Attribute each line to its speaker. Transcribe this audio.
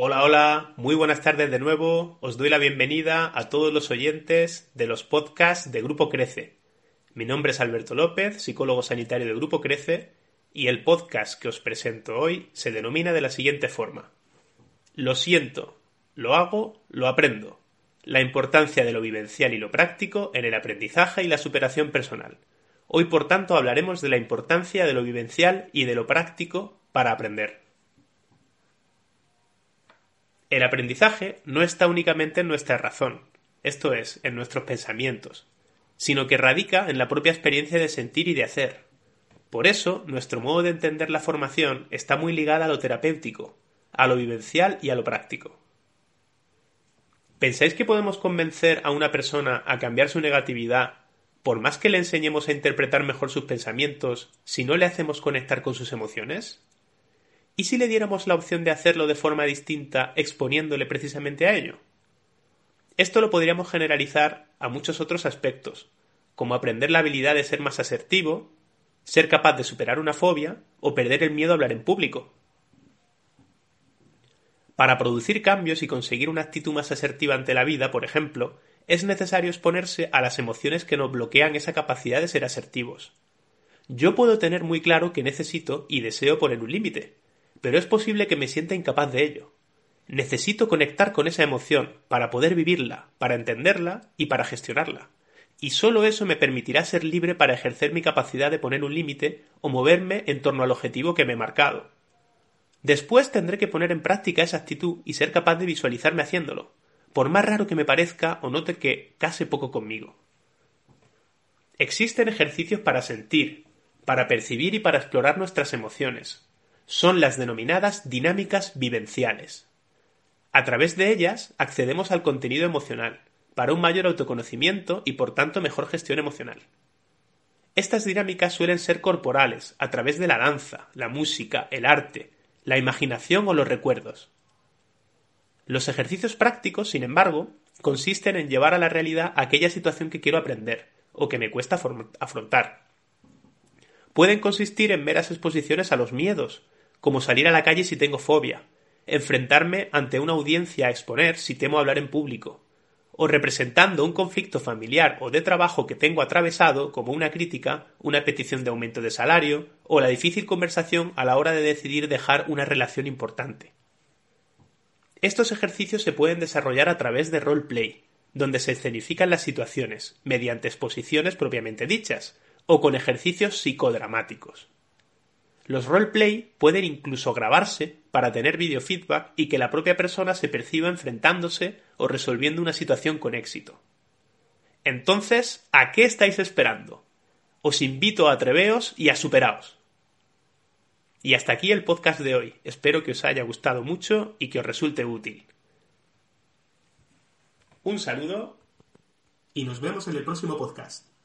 Speaker 1: Hola, hola, muy buenas tardes de nuevo. Os doy la bienvenida a todos los oyentes de los podcasts de Grupo Crece. Mi nombre es Alberto López, psicólogo sanitario de Grupo Crece, y el podcast que os presento hoy se denomina de la siguiente forma. Lo siento, lo hago, lo aprendo. La importancia de lo vivencial y lo práctico en el aprendizaje y la superación personal. Hoy, por tanto, hablaremos de la importancia de lo vivencial y de lo práctico para aprender. El aprendizaje no está únicamente en nuestra razón, esto es, en nuestros pensamientos, sino que radica en la propia experiencia de sentir y de hacer. Por eso, nuestro modo de entender la formación está muy ligada a lo terapéutico, a lo vivencial y a lo práctico. ¿Pensáis que podemos convencer a una persona a cambiar su negatividad por más que le enseñemos a interpretar mejor sus pensamientos si no le hacemos conectar con sus emociones? ¿Y si le diéramos la opción de hacerlo de forma distinta exponiéndole precisamente a ello? Esto lo podríamos generalizar a muchos otros aspectos, como aprender la habilidad de ser más asertivo, ser capaz de superar una fobia o perder el miedo a hablar en público. Para producir cambios y conseguir una actitud más asertiva ante la vida, por ejemplo, es necesario exponerse a las emociones que nos bloquean esa capacidad de ser asertivos. Yo puedo tener muy claro que necesito y deseo poner un límite, pero es posible que me sienta incapaz de ello. Necesito conectar con esa emoción para poder vivirla, para entenderla y para gestionarla. Y solo eso me permitirá ser libre para ejercer mi capacidad de poner un límite o moverme en torno al objetivo que me he marcado. Después tendré que poner en práctica esa actitud y ser capaz de visualizarme haciéndolo, por más raro que me parezca o note que case poco conmigo. Existen ejercicios para sentir, para percibir y para explorar nuestras emociones, son las denominadas dinámicas vivenciales. A través de ellas accedemos al contenido emocional, para un mayor autoconocimiento y por tanto mejor gestión emocional. Estas dinámicas suelen ser corporales, a través de la danza, la música, el arte, la imaginación o los recuerdos. Los ejercicios prácticos, sin embargo, consisten en llevar a la realidad aquella situación que quiero aprender o que me cuesta afrontar. Pueden consistir en meras exposiciones a los miedos, como salir a la calle si tengo fobia, enfrentarme ante una audiencia a exponer si temo hablar en público, o representando un conflicto familiar o de trabajo que tengo atravesado como una crítica, una petición de aumento de salario o la difícil conversación a la hora de decidir dejar una relación importante. Estos ejercicios se pueden desarrollar a través de roleplay, donde se escenifican las situaciones, mediante exposiciones propiamente dichas, o con ejercicios psicodramáticos. Los roleplay pueden incluso grabarse para tener videofeedback y que la propia persona se perciba enfrentándose o resolviendo una situación con éxito. Entonces, ¿a qué estáis esperando? Os invito a atreveos y a superaos. Y hasta aquí el podcast de hoy. Espero que os haya gustado mucho y que os resulte útil. Un saludo y nos vemos en el próximo podcast.